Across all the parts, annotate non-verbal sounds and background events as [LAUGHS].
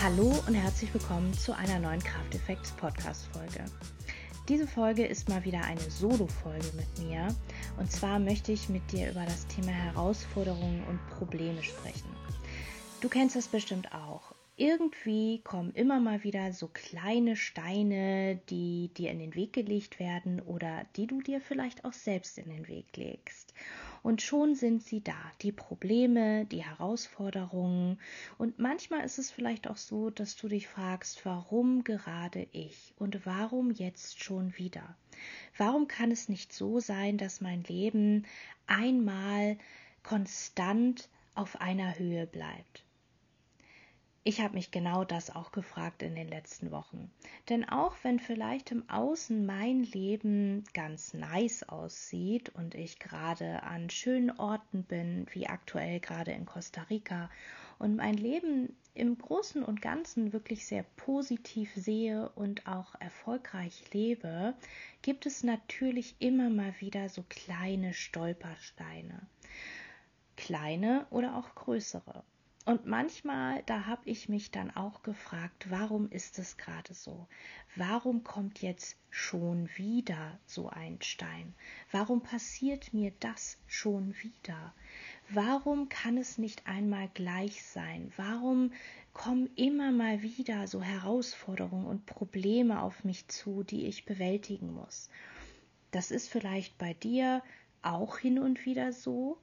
Hallo und herzlich willkommen zu einer neuen Krafteffekts Podcast Folge. Diese Folge ist mal wieder eine Solo-Folge mit mir. Und zwar möchte ich mit dir über das Thema Herausforderungen und Probleme sprechen. Du kennst das bestimmt auch irgendwie kommen immer mal wieder so kleine Steine, die dir in den Weg gelegt werden oder die du dir vielleicht auch selbst in den Weg legst. Und schon sind sie da, die Probleme, die Herausforderungen. Und manchmal ist es vielleicht auch so, dass du dich fragst, warum gerade ich und warum jetzt schon wieder? Warum kann es nicht so sein, dass mein Leben einmal konstant auf einer Höhe bleibt? Ich habe mich genau das auch gefragt in den letzten Wochen. Denn auch wenn vielleicht im Außen mein Leben ganz nice aussieht und ich gerade an schönen Orten bin, wie aktuell gerade in Costa Rica, und mein Leben im Großen und Ganzen wirklich sehr positiv sehe und auch erfolgreich lebe, gibt es natürlich immer mal wieder so kleine Stolpersteine. Kleine oder auch größere. Und manchmal, da habe ich mich dann auch gefragt, warum ist es gerade so? Warum kommt jetzt schon wieder so ein Stein? Warum passiert mir das schon wieder? Warum kann es nicht einmal gleich sein? Warum kommen immer mal wieder so Herausforderungen und Probleme auf mich zu, die ich bewältigen muss? Das ist vielleicht bei dir auch hin und wieder so,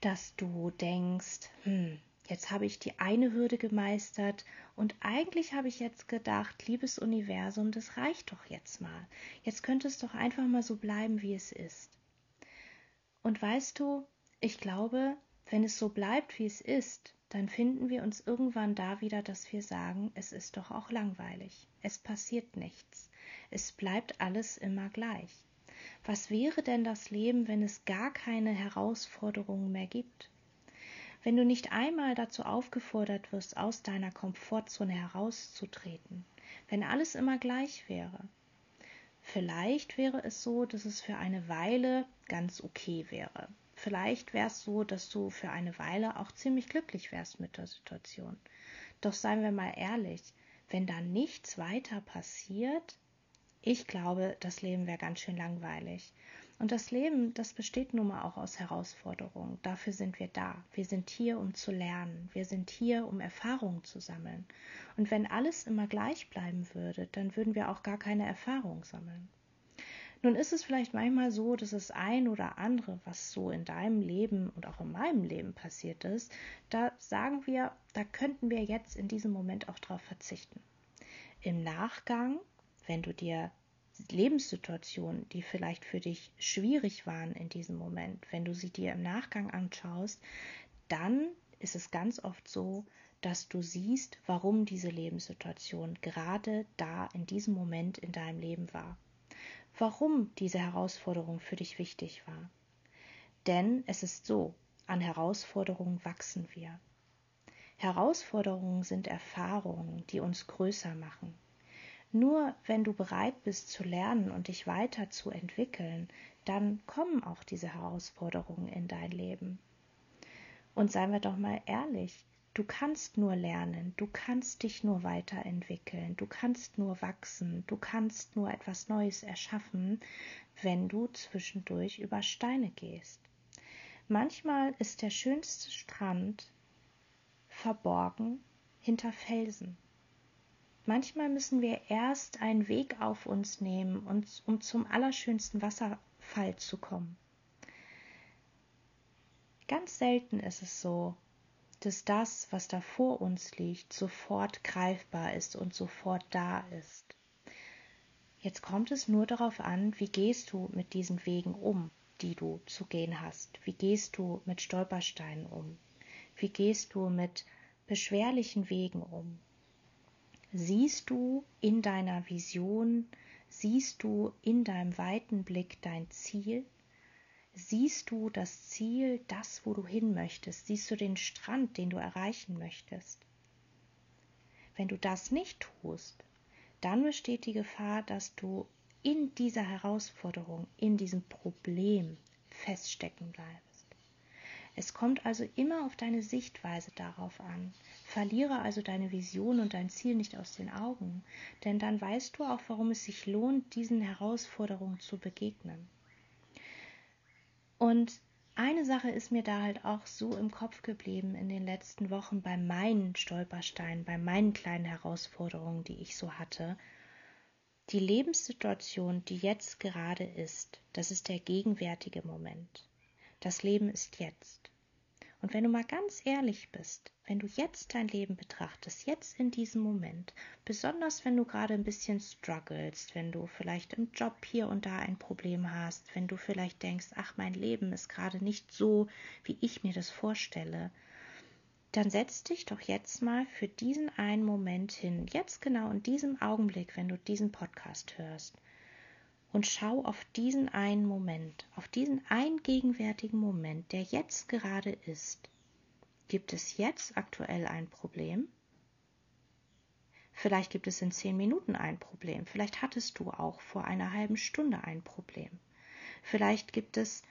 dass du denkst, hm, Jetzt habe ich die eine Hürde gemeistert und eigentlich habe ich jetzt gedacht, liebes Universum, das reicht doch jetzt mal. Jetzt könnte es doch einfach mal so bleiben, wie es ist. Und weißt du, ich glaube, wenn es so bleibt, wie es ist, dann finden wir uns irgendwann da wieder, dass wir sagen, es ist doch auch langweilig. Es passiert nichts. Es bleibt alles immer gleich. Was wäre denn das Leben, wenn es gar keine Herausforderungen mehr gibt? Wenn du nicht einmal dazu aufgefordert wirst, aus deiner Komfortzone herauszutreten, wenn alles immer gleich wäre. Vielleicht wäre es so, dass es für eine Weile ganz okay wäre. Vielleicht wäre es so, dass du für eine Weile auch ziemlich glücklich wärst mit der Situation. Doch seien wir mal ehrlich, wenn da nichts weiter passiert, ich glaube, das Leben wäre ganz schön langweilig. Und das Leben, das besteht nun mal auch aus Herausforderungen. Dafür sind wir da. Wir sind hier, um zu lernen. Wir sind hier, um Erfahrungen zu sammeln. Und wenn alles immer gleich bleiben würde, dann würden wir auch gar keine Erfahrung sammeln. Nun ist es vielleicht manchmal so, dass das ein oder andere, was so in deinem Leben und auch in meinem Leben passiert ist, da sagen wir, da könnten wir jetzt in diesem Moment auch darauf verzichten. Im Nachgang, wenn du dir Lebenssituationen, die vielleicht für dich schwierig waren in diesem Moment, wenn du sie dir im Nachgang anschaust, dann ist es ganz oft so, dass du siehst, warum diese Lebenssituation gerade da in diesem Moment in deinem Leben war. Warum diese Herausforderung für dich wichtig war. Denn es ist so, an Herausforderungen wachsen wir. Herausforderungen sind Erfahrungen, die uns größer machen. Nur wenn du bereit bist zu lernen und dich weiterzuentwickeln, dann kommen auch diese Herausforderungen in dein Leben. Und seien wir doch mal ehrlich, du kannst nur lernen, du kannst dich nur weiterentwickeln, du kannst nur wachsen, du kannst nur etwas Neues erschaffen, wenn du zwischendurch über Steine gehst. Manchmal ist der schönste Strand verborgen hinter Felsen. Manchmal müssen wir erst einen Weg auf uns nehmen, um zum allerschönsten Wasserfall zu kommen. Ganz selten ist es so, dass das, was da vor uns liegt, sofort greifbar ist und sofort da ist. Jetzt kommt es nur darauf an, wie gehst du mit diesen Wegen um, die du zu gehen hast? Wie gehst du mit Stolpersteinen um? Wie gehst du mit beschwerlichen Wegen um? Siehst du in deiner Vision, siehst du in deinem weiten Blick dein Ziel? Siehst du das Ziel, das, wo du hin möchtest? Siehst du den Strand, den du erreichen möchtest? Wenn du das nicht tust, dann besteht die Gefahr, dass du in dieser Herausforderung, in diesem Problem feststecken bleibst. Es kommt also immer auf deine Sichtweise darauf an. Verliere also deine Vision und dein Ziel nicht aus den Augen, denn dann weißt du auch, warum es sich lohnt, diesen Herausforderungen zu begegnen. Und eine Sache ist mir da halt auch so im Kopf geblieben in den letzten Wochen bei meinen Stolpersteinen, bei meinen kleinen Herausforderungen, die ich so hatte. Die Lebenssituation, die jetzt gerade ist, das ist der gegenwärtige Moment. Das Leben ist jetzt. Und wenn du mal ganz ehrlich bist, wenn du jetzt dein Leben betrachtest, jetzt in diesem Moment, besonders wenn du gerade ein bisschen strugglest, wenn du vielleicht im Job hier und da ein Problem hast, wenn du vielleicht denkst, ach, mein Leben ist gerade nicht so, wie ich mir das vorstelle, dann setz dich doch jetzt mal für diesen einen Moment hin, jetzt genau in diesem Augenblick, wenn du diesen Podcast hörst und schau auf diesen einen Moment, auf diesen einen gegenwärtigen Moment, der jetzt gerade ist. Gibt es jetzt aktuell ein Problem? Vielleicht gibt es in zehn Minuten ein Problem. Vielleicht hattest du auch vor einer halben Stunde ein Problem. Vielleicht gibt es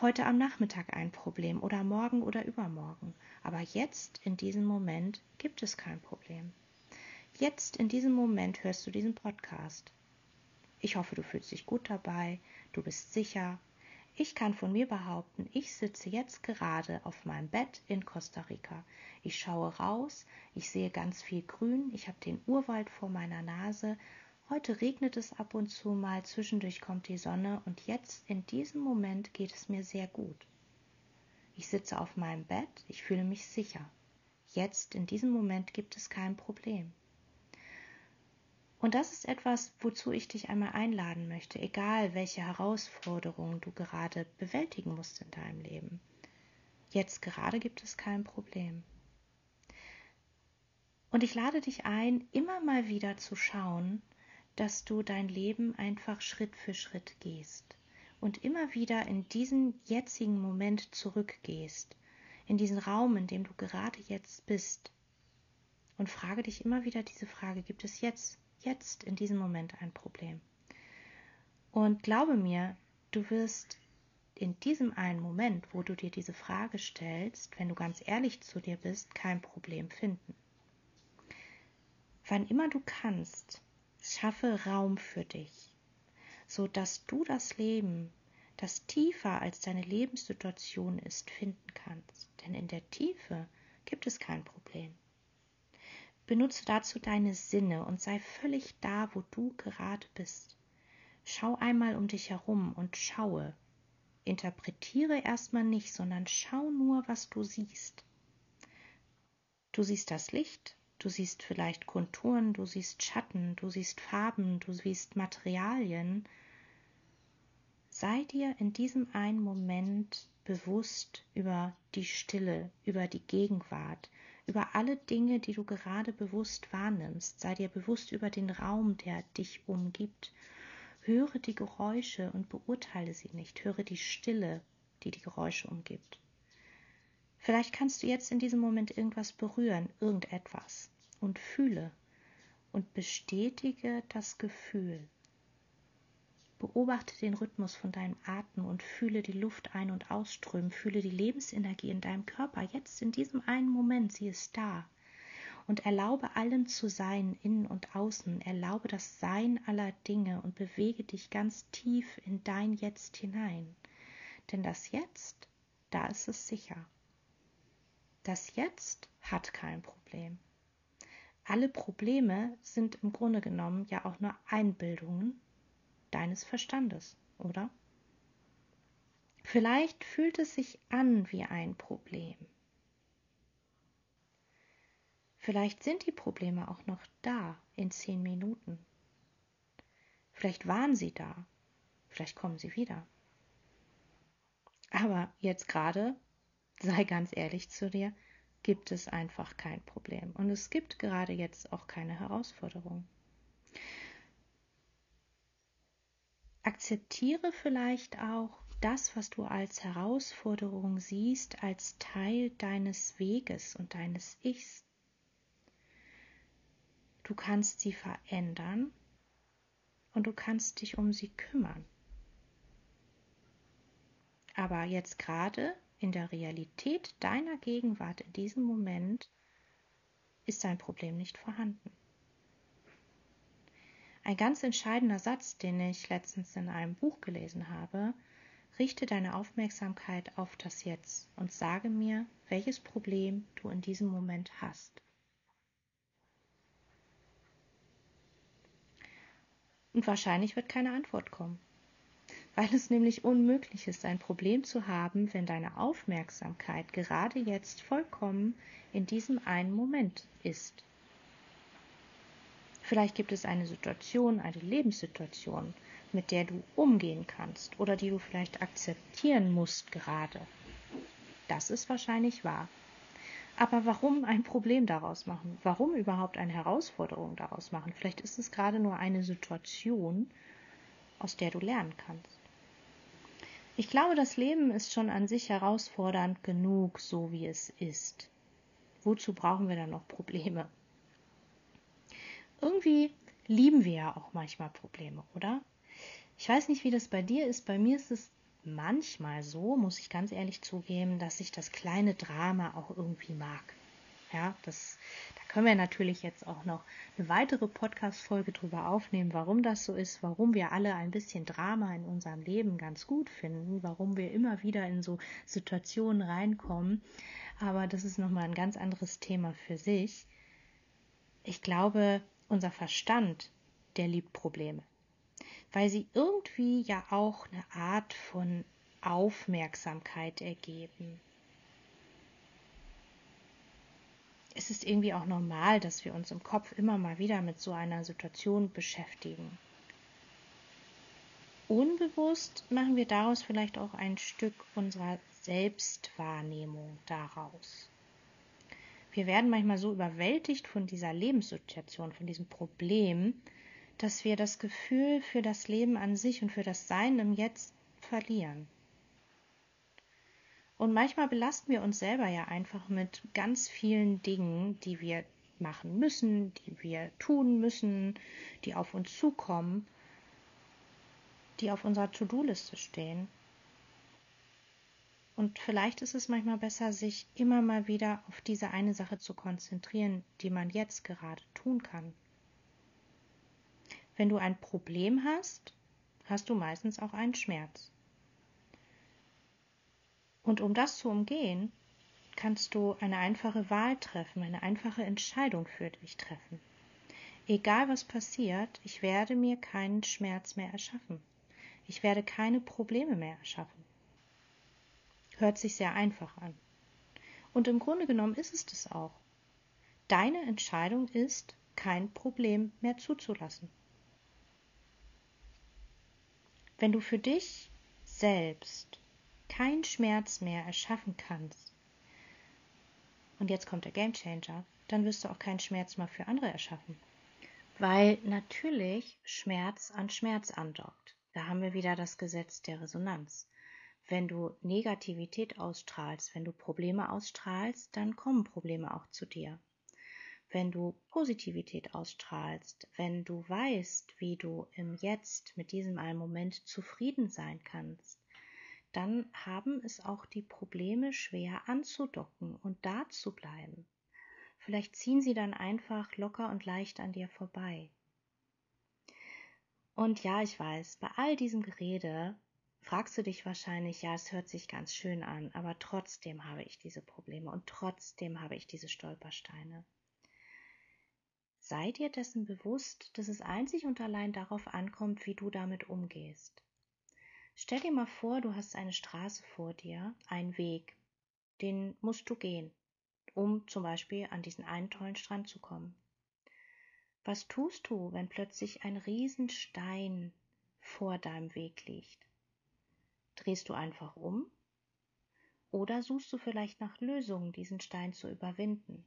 heute am Nachmittag ein Problem oder morgen oder übermorgen. Aber jetzt, in diesem Moment, gibt es kein Problem. Jetzt, in diesem Moment, hörst du diesen Podcast. Ich hoffe, du fühlst dich gut dabei, du bist sicher. Ich kann von mir behaupten, ich sitze jetzt gerade auf meinem Bett in Costa Rica. Ich schaue raus, ich sehe ganz viel Grün, ich habe den Urwald vor meiner Nase. Heute regnet es ab und zu mal, zwischendurch kommt die Sonne und jetzt in diesem Moment geht es mir sehr gut. Ich sitze auf meinem Bett, ich fühle mich sicher. Jetzt in diesem Moment gibt es kein Problem. Und das ist etwas, wozu ich dich einmal einladen möchte, egal welche Herausforderungen du gerade bewältigen musst in deinem Leben. Jetzt gerade gibt es kein Problem. Und ich lade dich ein, immer mal wieder zu schauen, dass du dein Leben einfach Schritt für Schritt gehst und immer wieder in diesen jetzigen Moment zurückgehst, in diesen Raum, in dem du gerade jetzt bist. Und frage dich immer wieder diese Frage, gibt es jetzt jetzt in diesem Moment ein Problem. Und glaube mir, du wirst in diesem einen Moment, wo du dir diese Frage stellst, wenn du ganz ehrlich zu dir bist, kein Problem finden. Wann immer du kannst, schaffe Raum für dich, so dass du das Leben, das tiefer als deine Lebenssituation ist, finden kannst. Denn in der Tiefe gibt es kein Problem. Benutze dazu deine Sinne und sei völlig da, wo du gerade bist. Schau einmal um dich herum und schaue. Interpretiere erstmal nicht, sondern schau nur, was du siehst. Du siehst das Licht, du siehst vielleicht Konturen, du siehst Schatten, du siehst Farben, du siehst Materialien. Sei dir in diesem einen Moment bewusst über die Stille, über die Gegenwart, über alle Dinge, die du gerade bewusst wahrnimmst. Sei dir bewusst über den Raum, der dich umgibt. Höre die Geräusche und beurteile sie nicht. Höre die Stille, die die Geräusche umgibt. Vielleicht kannst du jetzt in diesem Moment irgendwas berühren, irgendetwas, und fühle und bestätige das Gefühl. Beobachte den Rhythmus von deinem Atem und fühle die Luft ein- und ausströmen. Fühle die Lebensenergie in deinem Körper. Jetzt in diesem einen Moment, sie ist da. Und erlaube allem zu sein, innen und außen. Erlaube das Sein aller Dinge und bewege dich ganz tief in dein Jetzt hinein. Denn das Jetzt, da ist es sicher. Das Jetzt hat kein Problem. Alle Probleme sind im Grunde genommen ja auch nur Einbildungen deines Verstandes, oder? Vielleicht fühlt es sich an wie ein Problem. Vielleicht sind die Probleme auch noch da in zehn Minuten. Vielleicht waren sie da. Vielleicht kommen sie wieder. Aber jetzt gerade, sei ganz ehrlich zu dir, gibt es einfach kein Problem. Und es gibt gerade jetzt auch keine Herausforderung. Akzeptiere vielleicht auch das, was du als Herausforderung siehst, als Teil deines Weges und deines Ichs. Du kannst sie verändern und du kannst dich um sie kümmern. Aber jetzt gerade in der Realität deiner Gegenwart in diesem Moment ist dein Problem nicht vorhanden. Ein ganz entscheidender Satz, den ich letztens in einem Buch gelesen habe, richte deine Aufmerksamkeit auf das Jetzt und sage mir, welches Problem du in diesem Moment hast. Und wahrscheinlich wird keine Antwort kommen, weil es nämlich unmöglich ist, ein Problem zu haben, wenn deine Aufmerksamkeit gerade jetzt vollkommen in diesem einen Moment ist. Vielleicht gibt es eine Situation, eine Lebenssituation, mit der du umgehen kannst oder die du vielleicht akzeptieren musst gerade. Das ist wahrscheinlich wahr. Aber warum ein Problem daraus machen? Warum überhaupt eine Herausforderung daraus machen? Vielleicht ist es gerade nur eine Situation, aus der du lernen kannst. Ich glaube, das Leben ist schon an sich herausfordernd genug, so wie es ist. Wozu brauchen wir dann noch Probleme? Irgendwie lieben wir ja auch manchmal Probleme, oder? Ich weiß nicht, wie das bei dir ist. Bei mir ist es manchmal so, muss ich ganz ehrlich zugeben, dass ich das kleine Drama auch irgendwie mag. Ja, das, da können wir natürlich jetzt auch noch eine weitere Podcast-Folge drüber aufnehmen, warum das so ist, warum wir alle ein bisschen Drama in unserem Leben ganz gut finden, warum wir immer wieder in so Situationen reinkommen. Aber das ist nochmal ein ganz anderes Thema für sich. Ich glaube, unser Verstand, der liebt Probleme weil sie irgendwie ja auch eine Art von Aufmerksamkeit ergeben. Es ist irgendwie auch normal, dass wir uns im Kopf immer mal wieder mit so einer Situation beschäftigen. Unbewusst machen wir daraus vielleicht auch ein Stück unserer Selbstwahrnehmung daraus. Wir werden manchmal so überwältigt von dieser Lebenssituation, von diesem Problem, dass wir das Gefühl für das Leben an sich und für das Sein im Jetzt verlieren. Und manchmal belasten wir uns selber ja einfach mit ganz vielen Dingen, die wir machen müssen, die wir tun müssen, die auf uns zukommen, die auf unserer To-Do-Liste stehen. Und vielleicht ist es manchmal besser, sich immer mal wieder auf diese eine Sache zu konzentrieren, die man jetzt gerade tun kann. Wenn du ein Problem hast, hast du meistens auch einen Schmerz. Und um das zu umgehen, kannst du eine einfache Wahl treffen, eine einfache Entscheidung für dich treffen. Egal was passiert, ich werde mir keinen Schmerz mehr erschaffen. Ich werde keine Probleme mehr erschaffen. Hört sich sehr einfach an. Und im Grunde genommen ist es das auch. Deine Entscheidung ist, kein Problem mehr zuzulassen. Wenn du für dich selbst keinen Schmerz mehr erschaffen kannst, und jetzt kommt der Game Changer, dann wirst du auch keinen Schmerz mehr für andere erschaffen. Weil natürlich Schmerz an Schmerz andockt. Da haben wir wieder das Gesetz der Resonanz. Wenn du Negativität ausstrahlst, wenn du Probleme ausstrahlst, dann kommen Probleme auch zu dir wenn du Positivität ausstrahlst, wenn du weißt, wie du im Jetzt mit diesem einen Moment zufrieden sein kannst, dann haben es auch die Probleme schwer anzudocken und da zu bleiben. Vielleicht ziehen sie dann einfach locker und leicht an dir vorbei. Und ja, ich weiß, bei all diesem Gerede fragst du dich wahrscheinlich, ja, es hört sich ganz schön an, aber trotzdem habe ich diese Probleme und trotzdem habe ich diese Stolpersteine. Sei dir dessen bewusst, dass es einzig und allein darauf ankommt, wie du damit umgehst. Stell dir mal vor, du hast eine Straße vor dir, einen Weg, den musst du gehen, um zum Beispiel an diesen einen tollen Strand zu kommen. Was tust du, wenn plötzlich ein Riesenstein vor deinem Weg liegt? Drehst du einfach um? Oder suchst du vielleicht nach Lösungen, diesen Stein zu überwinden?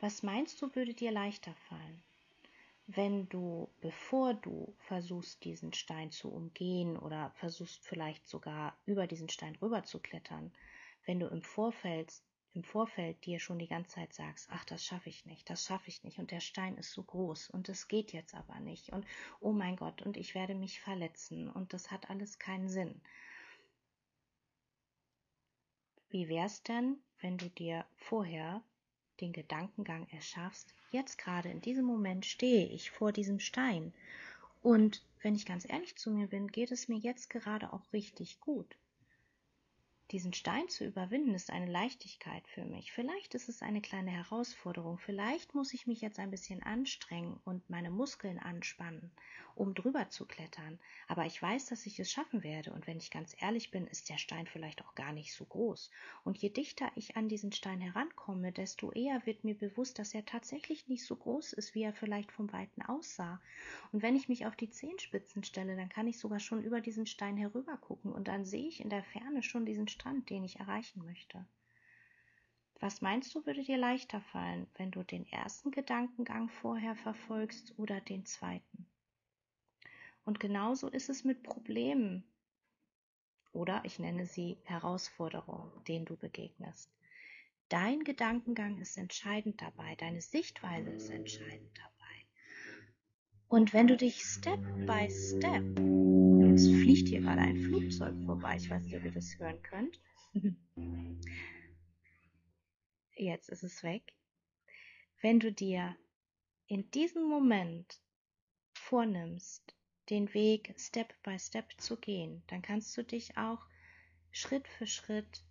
Was meinst du, würde dir leichter fallen, wenn du, bevor du versuchst, diesen Stein zu umgehen oder versuchst vielleicht sogar über diesen Stein rüber zu klettern, wenn du im Vorfeld im Vorfeld dir schon die ganze Zeit sagst, ach, das schaffe ich nicht, das schaffe ich nicht und der Stein ist so groß und es geht jetzt aber nicht und oh mein Gott und ich werde mich verletzen und das hat alles keinen Sinn. Wie wär's denn, wenn du dir vorher den Gedankengang erschaffst, jetzt gerade in diesem Moment stehe ich vor diesem Stein und wenn ich ganz ehrlich zu mir bin, geht es mir jetzt gerade auch richtig gut. Diesen Stein zu überwinden ist eine Leichtigkeit für mich. Vielleicht ist es eine kleine Herausforderung. Vielleicht muss ich mich jetzt ein bisschen anstrengen und meine Muskeln anspannen, um drüber zu klettern. Aber ich weiß, dass ich es schaffen werde. Und wenn ich ganz ehrlich bin, ist der Stein vielleicht auch gar nicht so groß. Und je dichter ich an diesen Stein herankomme, desto eher wird mir bewusst, dass er tatsächlich nicht so groß ist, wie er vielleicht vom Weiten aussah. Und wenn ich mich auf die Zehenspitzen stelle, dann kann ich sogar schon über diesen Stein herüber gucken und dann sehe ich in der Ferne schon diesen Strand, den ich erreichen möchte. Was meinst du, würde dir leichter fallen, wenn du den ersten Gedankengang vorher verfolgst oder den zweiten? Und genauso ist es mit Problemen oder ich nenne sie Herausforderungen, denen du begegnest. Dein Gedankengang ist entscheidend dabei, deine Sichtweise ist entscheidend dabei. Und wenn du dich Step by Step Jetzt fliegt hier gerade ein Flugzeug vorbei. Ich weiß nicht, ob ihr das hören könnt. [LAUGHS] Jetzt ist es weg. Wenn du dir in diesem Moment vornimmst, den Weg Step by Step zu gehen, dann kannst du dich auch Schritt für Schritt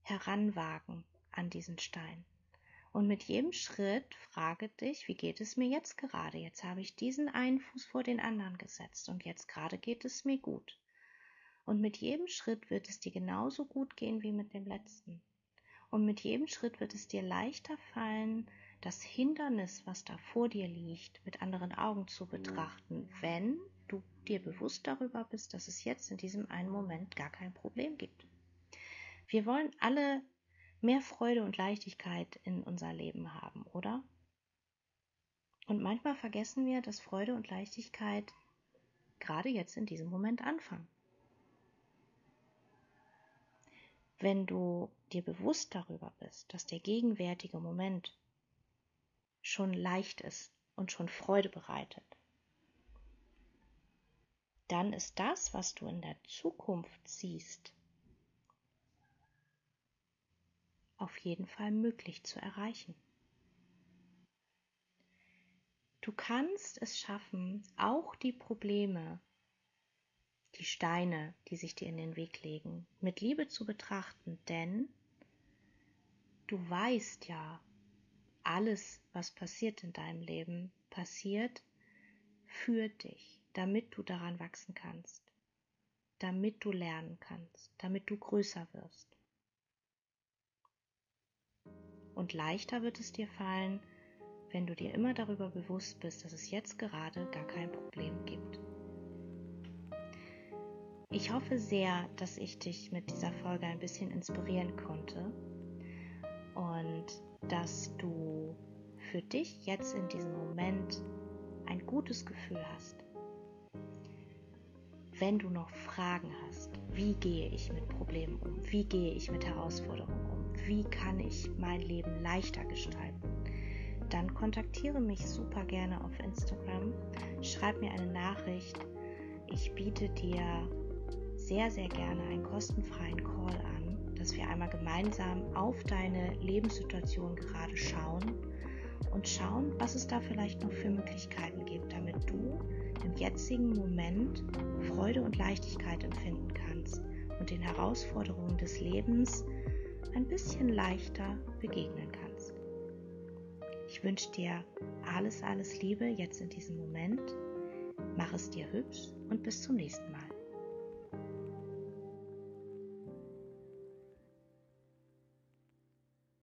heranwagen an diesen Stein. Und mit jedem Schritt frage dich, wie geht es mir jetzt gerade? Jetzt habe ich diesen einen Fuß vor den anderen gesetzt und jetzt gerade geht es mir gut. Und mit jedem Schritt wird es dir genauso gut gehen wie mit dem letzten. Und mit jedem Schritt wird es dir leichter fallen, das Hindernis, was da vor dir liegt, mit anderen Augen zu betrachten, wenn du dir bewusst darüber bist, dass es jetzt in diesem einen Moment gar kein Problem gibt. Wir wollen alle mehr Freude und Leichtigkeit in unser Leben haben, oder? Und manchmal vergessen wir, dass Freude und Leichtigkeit gerade jetzt in diesem Moment anfangen. Wenn du dir bewusst darüber bist, dass der gegenwärtige Moment schon leicht ist und schon Freude bereitet, dann ist das, was du in der Zukunft siehst, auf jeden Fall möglich zu erreichen. Du kannst es schaffen, auch die Probleme, die Steine, die sich dir in den Weg legen, mit Liebe zu betrachten, denn du weißt ja, alles, was passiert in deinem Leben, passiert für dich, damit du daran wachsen kannst, damit du lernen kannst, damit du größer wirst. Und leichter wird es dir fallen, wenn du dir immer darüber bewusst bist, dass es jetzt gerade gar kein Problem gibt. Ich hoffe sehr, dass ich dich mit dieser Folge ein bisschen inspirieren konnte und dass du für dich jetzt in diesem Moment ein gutes Gefühl hast. Wenn du noch Fragen hast, wie gehe ich mit Problemen um, wie gehe ich mit Herausforderungen um, wie kann ich mein Leben leichter gestalten, dann kontaktiere mich super gerne auf Instagram, schreib mir eine Nachricht. Ich biete dir sehr, sehr gerne einen kostenfreien Call an, dass wir einmal gemeinsam auf deine Lebenssituation gerade schauen und schauen, was es da vielleicht noch für Möglichkeiten gibt, damit du im jetzigen Moment Freude und Leichtigkeit empfinden kannst und den Herausforderungen des Lebens ein bisschen leichter begegnen kannst. Ich wünsche dir alles, alles Liebe jetzt in diesem Moment. Mach es dir hübsch und bis zum nächsten Mal.